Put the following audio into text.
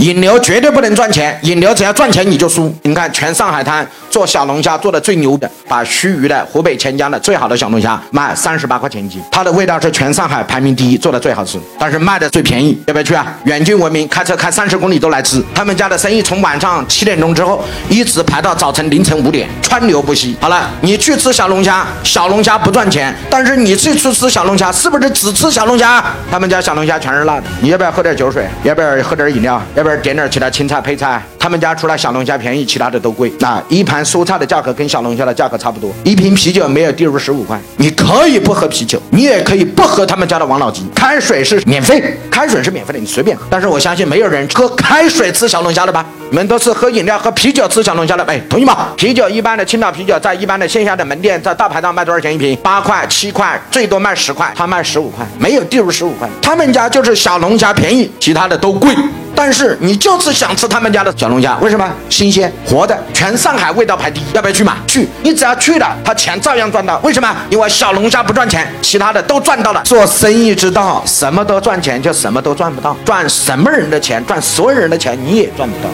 引流绝对不能赚钱，引流只要赚钱你就输。你看全上海滩做小龙虾做的最牛的，把盱眙的、湖北潜江的最好的小龙虾卖三十八块钱一斤，它的味道是全上海排名第一，做的最好吃，但是卖的最便宜，要不要去啊？远近闻名，开车开三十公里都来吃。他们家的生意从晚上七点钟之后一直排到早晨凌晨五点，川流不息。好了，你去吃小龙虾，小龙虾不赚钱，但是你去吃吃小龙虾，是不是只吃小龙虾？他们家小龙虾全是辣的，你要不要喝点酒水？要不要喝点饮料？要不要点点其他青菜配菜？他们家除了小龙虾便宜，其他的都贵。那一盘蔬菜的价格跟小龙虾的价格差不多，一瓶啤酒没有低于十五块。你可以不喝啤酒，你也可以不喝他们家的王老吉，开水是免费，开水是免费的，你随便喝。但是我相信没有人喝开水吃小龙虾的吧？你们都是喝饮料、喝啤酒吃小龙虾的，哎，同意吗？啤酒一般的青岛啤酒在一般的线下的门店，在大排档卖多少钱一瓶？八块、七块，最多卖十块，他卖十五块，没有低于十五块。他们家就是小龙虾便宜，其他的都贵。但是你就是想吃他们家的小龙虾，为什么？新鲜、活的，全上海味道排第一，要不要去买？去！你只要去了，他钱照样赚到。为什么？因为小龙虾不赚钱，其他的都赚到了。做生意之道，什么都赚钱，就什么都赚不到。赚什么人的钱，赚所有人的钱，你也赚不到。